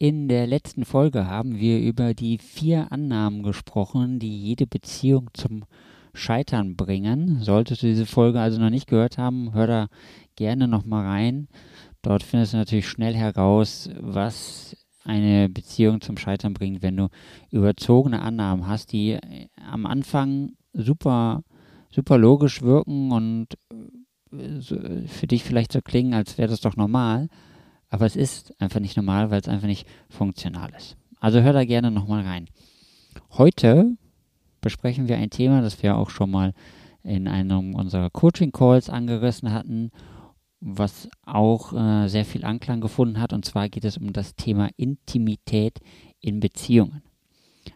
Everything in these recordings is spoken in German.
In der letzten Folge haben wir über die vier Annahmen gesprochen, die jede Beziehung zum Scheitern bringen. Solltest du diese Folge also noch nicht gehört haben, hör da gerne nochmal rein. Dort findest du natürlich schnell heraus, was eine Beziehung zum Scheitern bringt, wenn du überzogene Annahmen hast, die am Anfang super, super logisch wirken und äh, für dich vielleicht so klingen, als wäre das doch normal. Aber es ist einfach nicht normal, weil es einfach nicht funktional ist. Also hör da gerne nochmal rein. Heute besprechen wir ein Thema, das wir auch schon mal in einem unserer Coaching-Calls angerissen hatten, was auch äh, sehr viel Anklang gefunden hat. Und zwar geht es um das Thema Intimität in Beziehungen.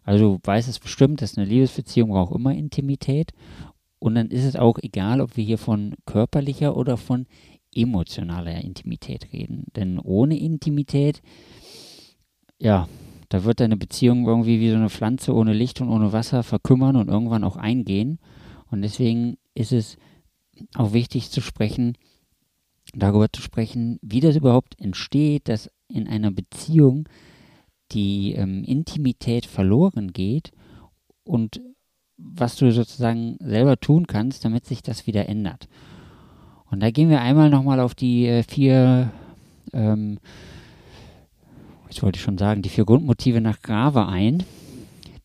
Also du weißt es bestimmt, dass eine Liebesbeziehung braucht immer Intimität. Und dann ist es auch egal, ob wir hier von körperlicher oder von emotionaler Intimität reden. Denn ohne Intimität, ja, da wird deine Beziehung irgendwie wie so eine Pflanze ohne Licht und ohne Wasser verkümmern und irgendwann auch eingehen. Und deswegen ist es auch wichtig zu sprechen, darüber zu sprechen, wie das überhaupt entsteht, dass in einer Beziehung die ähm, Intimität verloren geht und was du sozusagen selber tun kannst, damit sich das wieder ändert. Und da gehen wir einmal nochmal auf die äh, vier, ähm, jetzt wollte ich schon sagen, die vier Grundmotive nach Grave ein,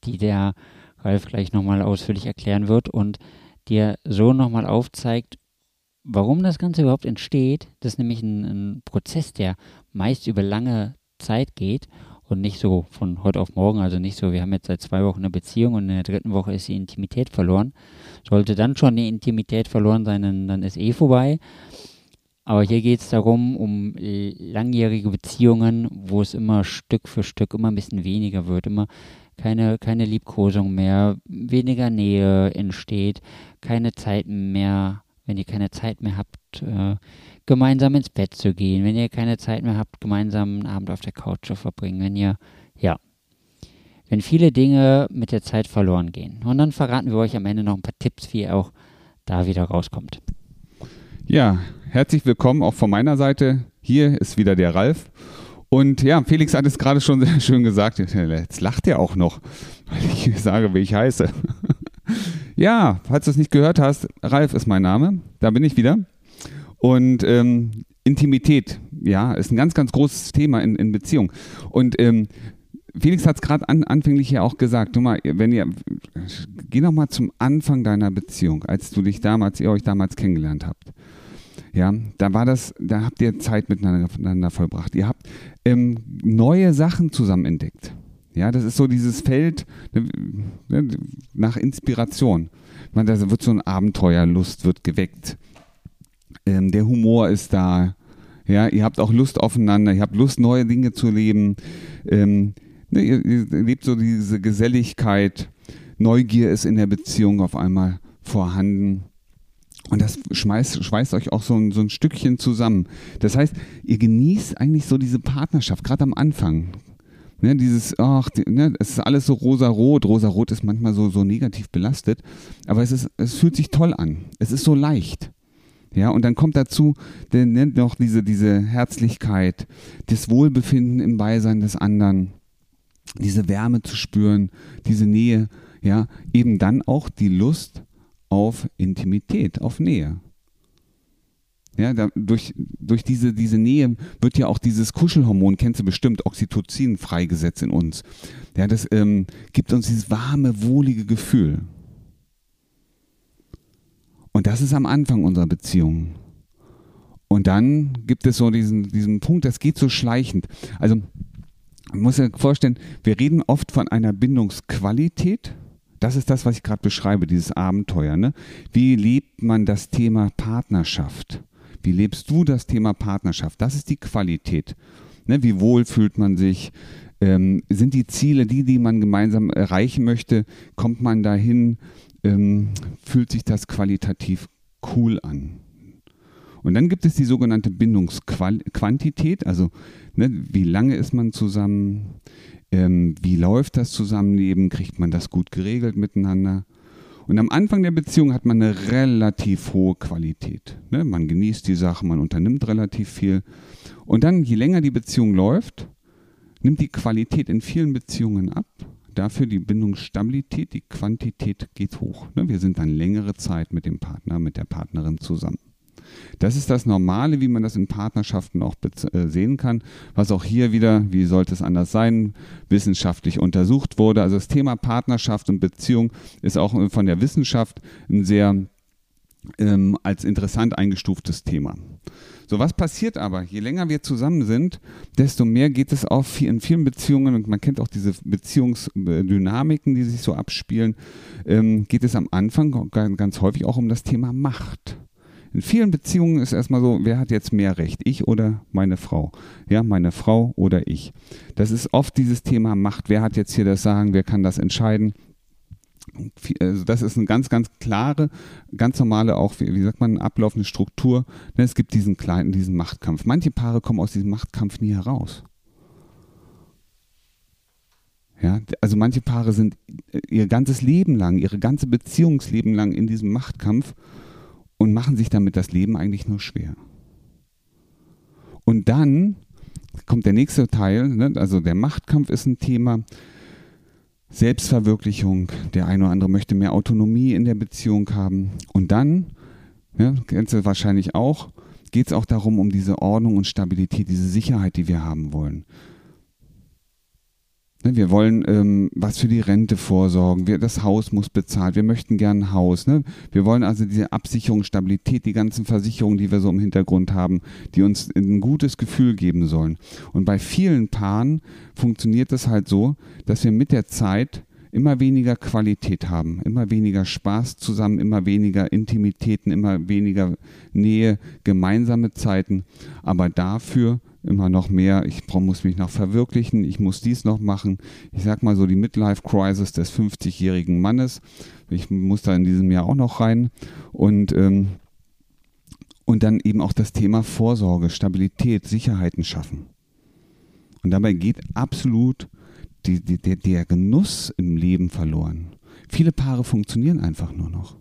die der Ralf gleich nochmal ausführlich erklären wird und dir so nochmal aufzeigt, warum das Ganze überhaupt entsteht. Das ist nämlich ein, ein Prozess, der meist über lange Zeit geht und nicht so von heute auf morgen, also nicht so, wir haben jetzt seit zwei Wochen eine Beziehung und in der dritten Woche ist die Intimität verloren. Sollte dann schon die Intimität verloren sein, dann, dann ist eh vorbei. Aber hier geht es darum, um langjährige Beziehungen, wo es immer Stück für Stück immer ein bisschen weniger wird, immer keine, keine Liebkosung mehr, weniger Nähe entsteht, keine Zeit mehr, wenn ihr keine Zeit mehr habt, äh, gemeinsam ins Bett zu gehen, wenn ihr keine Zeit mehr habt, gemeinsam einen Abend auf der Couch zu verbringen, wenn ihr, ja, wenn viele Dinge mit der Zeit verloren gehen. Und dann verraten wir euch am Ende noch ein paar Tipps, wie ihr auch da wieder rauskommt. Ja, herzlich willkommen auch von meiner Seite. Hier ist wieder der Ralf. Und ja, Felix hat es gerade schon sehr schön gesagt. Jetzt lacht er auch noch, weil ich sage, wie ich heiße. ja, falls du es nicht gehört hast, Ralf ist mein Name. Da bin ich wieder. Und ähm, Intimität, ja, ist ein ganz, ganz großes Thema in, in Beziehung. Und ähm, Felix hat es gerade an, anfänglich ja auch gesagt, du mal, wenn ihr, geh noch mal zum Anfang deiner Beziehung, als du dich damals, ihr euch damals kennengelernt habt. Ja, da war das, da habt ihr Zeit miteinander vollbracht. Ihr habt ähm, neue Sachen zusammen entdeckt. Ja, das ist so dieses Feld ne, nach Inspiration. Man, da wird so ein Abenteuerlust wird geweckt ähm, der Humor ist da. Ja, ihr habt auch Lust aufeinander, ihr habt Lust, neue Dinge zu leben. Ähm, ne, ihr, ihr lebt so diese Geselligkeit. Neugier ist in der Beziehung auf einmal vorhanden. Und das schmeißt, schweißt euch auch so ein, so ein Stückchen zusammen. Das heißt, ihr genießt eigentlich so diese Partnerschaft, gerade am Anfang. Ne, dieses, ach, ne, es ist alles so rosa-rot. Rosa-rot ist manchmal so, so negativ belastet. Aber es, ist, es fühlt sich toll an. Es ist so leicht. Ja, und dann kommt dazu der nennt noch diese, diese Herzlichkeit, das Wohlbefinden im Beisein des anderen, diese Wärme zu spüren, diese Nähe, ja, eben dann auch die Lust auf Intimität, auf Nähe. Ja, da, durch, durch diese, diese Nähe wird ja auch dieses Kuschelhormon, kennst du bestimmt, Oxytocin freigesetzt in uns. Ja, das ähm, gibt uns dieses warme, wohlige Gefühl. Und das ist am Anfang unserer Beziehung. Und dann gibt es so diesen, diesen Punkt, das geht so schleichend. Also man muss sich vorstellen, wir reden oft von einer Bindungsqualität. Das ist das, was ich gerade beschreibe, dieses Abenteuer. Ne? Wie lebt man das Thema Partnerschaft? Wie lebst du das Thema Partnerschaft? Das ist die Qualität. Ne? Wie wohl fühlt man sich? Ähm, sind die Ziele die, die man gemeinsam erreichen möchte? Kommt man dahin? Ähm, fühlt sich das qualitativ cool an? Und dann gibt es die sogenannte Bindungsquantität, also ne, wie lange ist man zusammen, ähm, wie läuft das Zusammenleben, kriegt man das gut geregelt miteinander. Und am Anfang der Beziehung hat man eine relativ hohe Qualität. Ne? Man genießt die Sache, man unternimmt relativ viel. Und dann, je länger die Beziehung läuft, nimmt die Qualität in vielen Beziehungen ab. Dafür die Bindungsstabilität, die Quantität geht hoch. Ne? Wir sind dann längere Zeit mit dem Partner, mit der Partnerin zusammen. Das ist das Normale, wie man das in Partnerschaften auch äh, sehen kann, was auch hier wieder, wie sollte es anders sein, wissenschaftlich untersucht wurde. Also das Thema Partnerschaft und Beziehung ist auch von der Wissenschaft ein sehr ähm, als interessant eingestuftes Thema. So, was passiert aber? Je länger wir zusammen sind, desto mehr geht es auch in vielen Beziehungen, und man kennt auch diese Beziehungsdynamiken, die sich so abspielen, ähm, geht es am Anfang ganz häufig auch um das Thema Macht. In vielen Beziehungen ist erstmal so, wer hat jetzt mehr Recht, ich oder meine Frau? Ja, meine Frau oder ich. Das ist oft dieses Thema Macht. Wer hat jetzt hier das Sagen? Wer kann das entscheiden? Also das ist eine ganz, ganz klare, ganz normale, auch wie, sagt man, ablaufende Struktur. Ne, es gibt diesen kleinen, diesen Machtkampf. Manche Paare kommen aus diesem Machtkampf nie heraus. Ja, also manche Paare sind ihr ganzes Leben lang, ihre ganze Beziehungsleben lang in diesem Machtkampf und machen sich damit das Leben eigentlich nur schwer. Und dann kommt der nächste Teil, ne? also der Machtkampf ist ein Thema, Selbstverwirklichung, der eine oder andere möchte mehr Autonomie in der Beziehung haben. Und dann, ja, kennst du wahrscheinlich auch, geht es auch darum, um diese Ordnung und Stabilität, diese Sicherheit, die wir haben wollen. Ne, wir wollen ähm, was für die Rente vorsorgen. Wir, das Haus muss bezahlt. Wir möchten gern ein Haus. Ne? Wir wollen also diese Absicherung, Stabilität, die ganzen Versicherungen, die wir so im Hintergrund haben, die uns ein gutes Gefühl geben sollen. Und bei vielen Paaren funktioniert das halt so, dass wir mit der Zeit immer weniger Qualität haben, immer weniger Spaß zusammen, immer weniger Intimitäten, immer weniger Nähe, gemeinsame Zeiten, aber dafür immer noch mehr, ich muss mich noch verwirklichen, ich muss dies noch machen. Ich sag mal so die Midlife Crisis des 50-jährigen Mannes. Ich muss da in diesem Jahr auch noch rein. Und, ähm, und dann eben auch das Thema Vorsorge, Stabilität, Sicherheiten schaffen. Und dabei geht absolut die, die, der, der Genuss im Leben verloren. Viele Paare funktionieren einfach nur noch.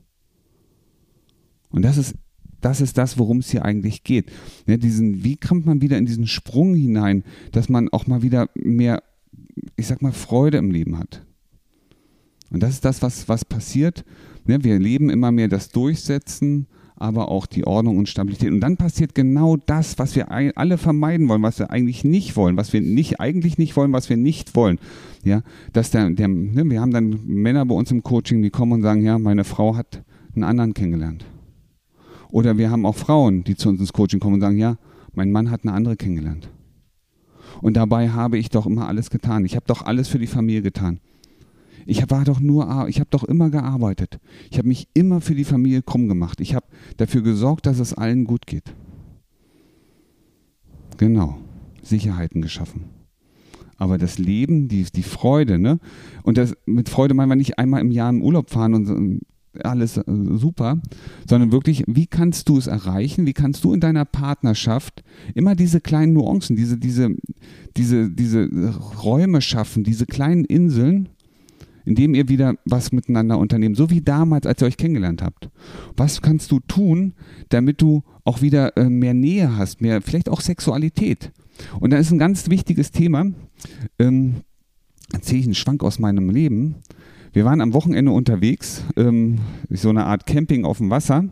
Und das ist das ist das, worum es hier eigentlich geht. Ja, diesen, wie kommt man wieder in diesen Sprung hinein, dass man auch mal wieder mehr, ich sag mal, Freude im Leben hat. Und das ist das, was, was passiert. Ja, wir leben immer mehr das Durchsetzen, aber auch die Ordnung und Stabilität. Und dann passiert genau das, was wir alle vermeiden wollen, was wir eigentlich nicht wollen, was wir nicht, eigentlich nicht wollen, was wir nicht wollen. Ja, dass der, der ne, wir haben dann Männer bei uns im Coaching, die kommen und sagen, ja, meine Frau hat einen anderen kennengelernt. Oder wir haben auch Frauen, die zu uns ins Coaching kommen und sagen, ja, mein Mann hat eine andere kennengelernt. Und dabei habe ich doch immer alles getan. Ich habe doch alles für die Familie getan. Ich war doch nur, ich habe doch immer gearbeitet. Ich habe mich immer für die Familie krumm gemacht. Ich habe dafür gesorgt, dass es allen gut geht. Genau, Sicherheiten geschaffen. Aber das Leben, die, die Freude, ne? Und das, mit Freude meinen wir nicht einmal im Jahr im Urlaub fahren und alles äh, super, sondern wirklich, wie kannst du es erreichen? Wie kannst du in deiner Partnerschaft immer diese kleinen Nuancen, diese, diese, diese, diese Räume schaffen, diese kleinen Inseln, in dem ihr wieder was miteinander unternehmt, so wie damals, als ihr euch kennengelernt habt. Was kannst du tun, damit du auch wieder äh, mehr Nähe hast, mehr, vielleicht auch Sexualität? Und da ist ein ganz wichtiges Thema, ähm, erzähle ich einen Schwank aus meinem Leben. Wir waren am Wochenende unterwegs, ähm, so eine Art Camping auf dem Wasser.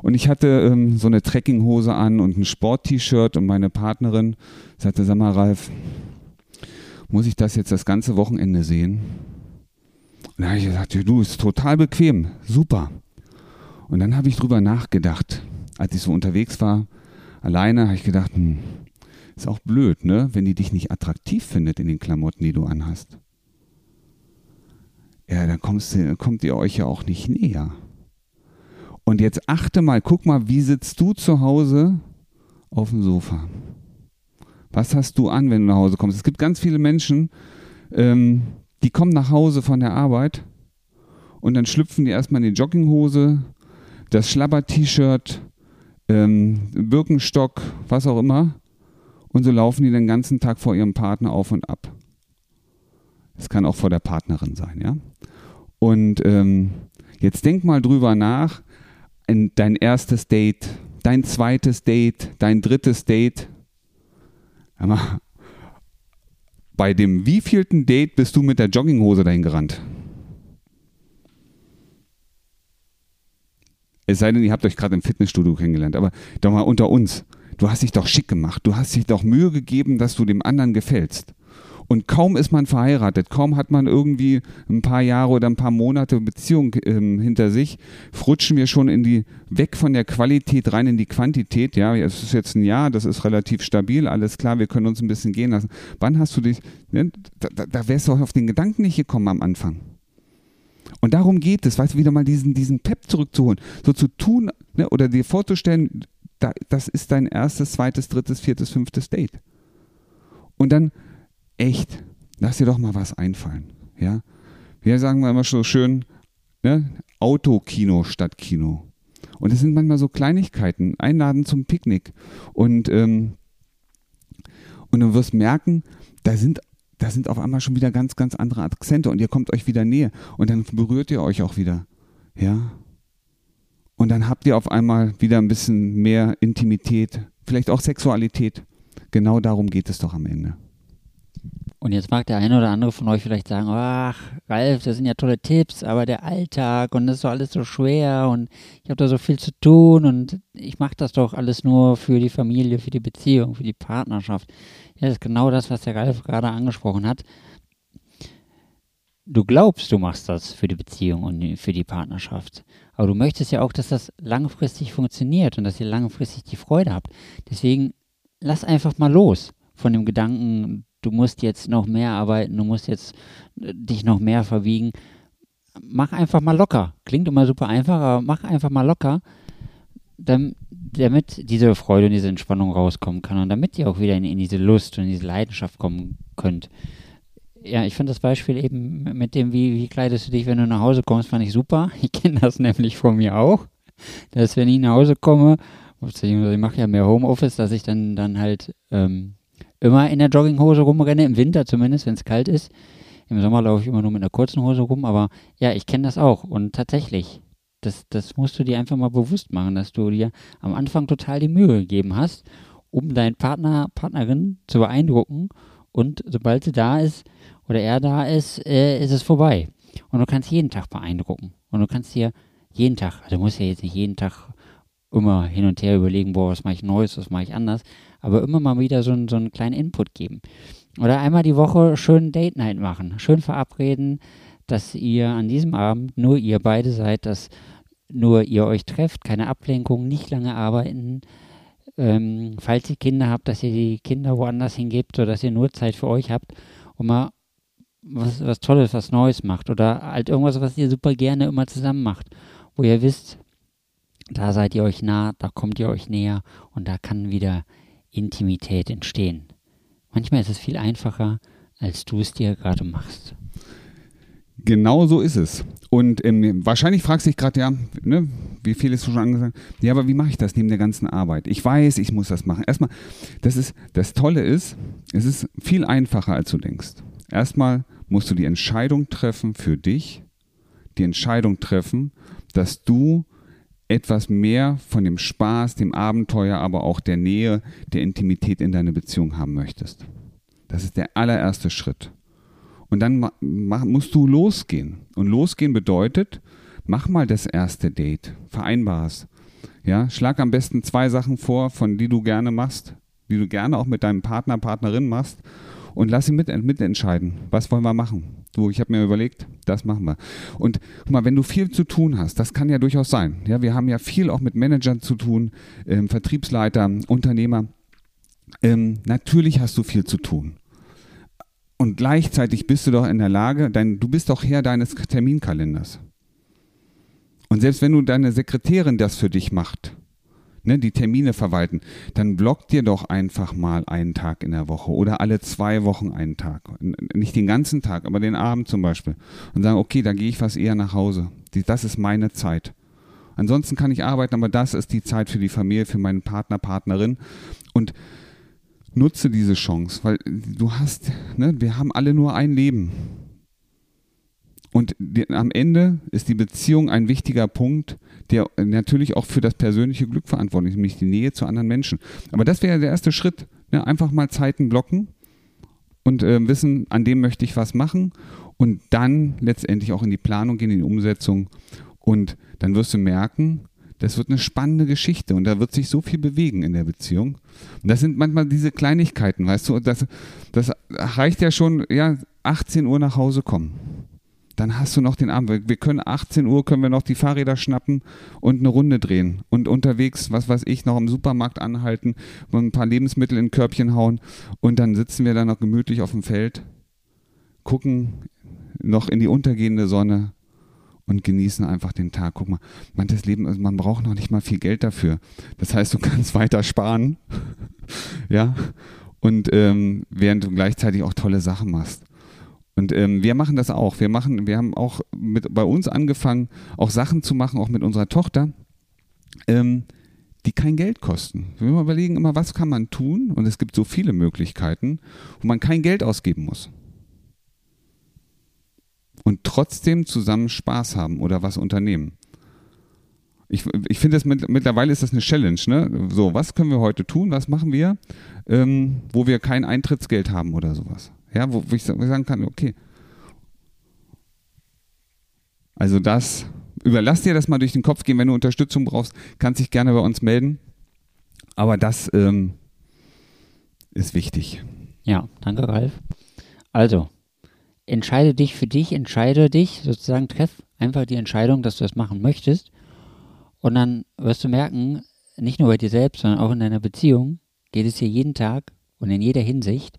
Und ich hatte ähm, so eine Trekkinghose an und ein Sport-T-Shirt und meine Partnerin sagte, sag mal, Ralf, muss ich das jetzt das ganze Wochenende sehen? Und dann habe ich gesagt, du, ist total bequem, super. Und dann habe ich drüber nachgedacht, als ich so unterwegs war, alleine, habe ich gedacht, hm, ist auch blöd, ne, wenn die dich nicht attraktiv findet in den Klamotten, die du anhast ja, dann kommst kommt ihr euch ja auch nicht näher. Und jetzt achte mal, guck mal, wie sitzt du zu Hause auf dem Sofa? Was hast du an, wenn du nach Hause kommst? Es gibt ganz viele Menschen, ähm, die kommen nach Hause von der Arbeit und dann schlüpfen die erstmal in die Jogginghose, das Schlabber-T-Shirt, ähm, Birkenstock, was auch immer. Und so laufen die den ganzen Tag vor ihrem Partner auf und ab. Es kann auch vor der Partnerin sein, ja. Und ähm, jetzt denk mal drüber nach, in dein erstes Date, dein zweites Date, dein drittes Date. Bei dem wievielten Date bist du mit der Jogginghose dahin gerannt? Es sei denn, ihr habt euch gerade im Fitnessstudio kennengelernt, aber doch mal unter uns. Du hast dich doch schick gemacht. Du hast dich doch Mühe gegeben, dass du dem anderen gefällst. Und kaum ist man verheiratet, kaum hat man irgendwie ein paar Jahre oder ein paar Monate Beziehung ähm, hinter sich, rutschen wir schon in die, weg von der Qualität rein in die Quantität. Ja, es ist jetzt ein Jahr, das ist relativ stabil, alles klar, wir können uns ein bisschen gehen lassen. Wann hast du dich, ne, da, da, da wärst du auch auf den Gedanken nicht gekommen am Anfang. Und darum geht es, weißt du, wieder mal diesen, diesen Pep zurückzuholen. So zu tun ne, oder dir vorzustellen, da, das ist dein erstes, zweites, drittes, viertes, fünftes Date. Und dann echt, lass dir doch mal was einfallen. Ja? Wir sagen mal immer so schön, ne, Autokino statt Kino. Und es sind manchmal so Kleinigkeiten, einladen zum Picknick. Und, ähm, und du wirst merken, da sind da sind auf einmal schon wieder ganz, ganz andere Akzente und ihr kommt euch wieder näher und dann berührt ihr euch auch wieder. Ja. Und dann habt ihr auf einmal wieder ein bisschen mehr Intimität, vielleicht auch Sexualität. Genau darum geht es doch am Ende. Und jetzt mag der eine oder andere von euch vielleicht sagen, ach, Ralf, das sind ja tolle Tipps, aber der Alltag und das ist doch alles so schwer und ich habe da so viel zu tun und ich mache das doch alles nur für die Familie, für die Beziehung, für die Partnerschaft. Ja, das ist genau das, was der Ralf gerade angesprochen hat. Du glaubst, du machst das für die Beziehung und für die Partnerschaft. Aber du möchtest ja auch, dass das langfristig funktioniert und dass ihr langfristig die Freude habt. Deswegen lass einfach mal los von dem Gedanken, du musst jetzt noch mehr arbeiten, du musst jetzt äh, dich noch mehr verwiegen. Mach einfach mal locker. Klingt immer super einfach, aber mach einfach mal locker damit diese Freude und diese Entspannung rauskommen kann und damit ihr auch wieder in, in diese Lust und diese Leidenschaft kommen könnt. Ja, ich finde das Beispiel eben mit dem, wie, wie kleidest du dich, wenn du nach Hause kommst, fand ich super. Ich kenne das nämlich von mir auch, dass wenn ich nach Hause komme, ich mache ja mehr Homeoffice, dass ich dann, dann halt ähm, immer in der Jogginghose rumrenne, im Winter zumindest, wenn es kalt ist. Im Sommer laufe ich immer nur mit einer kurzen Hose rum, aber ja, ich kenne das auch. Und tatsächlich, das, das musst du dir einfach mal bewusst machen, dass du dir am Anfang total die Mühe gegeben hast, um deinen Partner, Partnerin zu beeindrucken. Und sobald sie da ist oder er da ist, äh, ist es vorbei. Und du kannst jeden Tag beeindrucken. Und du kannst dir jeden Tag, also du musst ja jetzt nicht jeden Tag immer hin und her überlegen, boah, was mache ich Neues, was mache ich anders, aber immer mal wieder so, so einen kleinen Input geben. Oder einmal die Woche schön Date Night machen, schön verabreden, dass ihr an diesem Abend nur ihr beide seid, dass nur ihr euch trefft, keine Ablenkung, nicht lange arbeiten. Ähm, falls ihr Kinder habt, dass ihr die Kinder woanders hingebt, sodass ihr nur Zeit für euch habt und mal was, was Tolles, was Neues macht oder halt irgendwas, was ihr super gerne immer zusammen macht, wo ihr wisst, da seid ihr euch nah, da kommt ihr euch näher und da kann wieder Intimität entstehen. Manchmal ist es viel einfacher, als du es dir gerade machst. Genau so ist es. Und ähm, wahrscheinlich fragst du dich gerade, ja, ne, wie viel ist schon angesagt? Ja, aber wie mache ich das neben der ganzen Arbeit? Ich weiß, ich muss das machen. Erstmal, das ist, das Tolle ist, es ist viel einfacher, als du denkst. Erstmal musst du die Entscheidung treffen für dich, die Entscheidung treffen, dass du etwas mehr von dem Spaß, dem Abenteuer, aber auch der Nähe, der Intimität in deine Beziehung haben möchtest. Das ist der allererste Schritt. Und dann musst du losgehen. Und losgehen bedeutet, mach mal das erste Date, vereinbar es. Ja, schlag am besten zwei Sachen vor, von die du gerne machst, die du gerne auch mit deinem Partner, Partnerin machst und lass ihn mit, mitentscheiden. Was wollen wir machen? Du, ich habe mir überlegt, das machen wir. Und guck mal, wenn du viel zu tun hast, das kann ja durchaus sein. Ja, wir haben ja viel auch mit Managern zu tun, ähm, Vertriebsleiter, Unternehmer. Ähm, natürlich hast du viel zu tun. Und gleichzeitig bist du doch in der Lage, dein, du bist doch Herr deines Terminkalenders. Und selbst wenn du deine Sekretärin das für dich macht, ne, die Termine verwalten, dann block dir doch einfach mal einen Tag in der Woche oder alle zwei Wochen einen Tag. Nicht den ganzen Tag, aber den Abend zum Beispiel. Und sagen, okay, da gehe ich was eher nach Hause. Das ist meine Zeit. Ansonsten kann ich arbeiten, aber das ist die Zeit für die Familie, für meinen Partner, Partnerin. Und nutze diese Chance, weil du hast, ne, wir haben alle nur ein Leben. Und die, am Ende ist die Beziehung ein wichtiger Punkt, der natürlich auch für das persönliche Glück verantwortlich ist, nämlich die Nähe zu anderen Menschen. Aber das wäre der erste Schritt. Ne? Einfach mal Zeiten blocken und äh, wissen, an dem möchte ich was machen und dann letztendlich auch in die Planung gehen, in die Umsetzung. Und dann wirst du merken, das wird eine spannende Geschichte und da wird sich so viel bewegen in der Beziehung. Und das sind manchmal diese Kleinigkeiten, weißt du, das, das reicht ja schon, ja, 18 Uhr nach Hause kommen dann hast du noch den Abend. Wir können 18 Uhr können wir noch die Fahrräder schnappen und eine Runde drehen und unterwegs, was weiß ich, noch im Supermarkt anhalten und ein paar Lebensmittel in ein Körbchen hauen und dann sitzen wir dann noch gemütlich auf dem Feld, gucken noch in die untergehende Sonne und genießen einfach den Tag. Guck mal, manches Leben, also man braucht noch nicht mal viel Geld dafür. Das heißt, du kannst weiter sparen, ja, und ähm, während du gleichzeitig auch tolle Sachen machst. Und ähm, wir machen das auch. Wir machen, wir haben auch mit, bei uns angefangen, auch Sachen zu machen, auch mit unserer Tochter, ähm, die kein Geld kosten. Wir überlegen immer, was kann man tun? Und es gibt so viele Möglichkeiten, wo man kein Geld ausgeben muss. Und trotzdem zusammen Spaß haben oder was unternehmen. Ich, ich finde, mit, mittlerweile ist das eine Challenge. Ne? So, was können wir heute tun? Was machen wir, ähm, wo wir kein Eintrittsgeld haben oder sowas? Ja, wo, wo ich sagen kann, okay. Also das, überlass dir das mal durch den Kopf gehen, wenn du Unterstützung brauchst, kannst dich gerne bei uns melden. Aber das ähm, ist wichtig. Ja, danke Ralf. Also, entscheide dich für dich, entscheide dich, sozusagen treff einfach die Entscheidung, dass du das machen möchtest. Und dann wirst du merken, nicht nur bei dir selbst, sondern auch in deiner Beziehung geht es dir jeden Tag und in jeder Hinsicht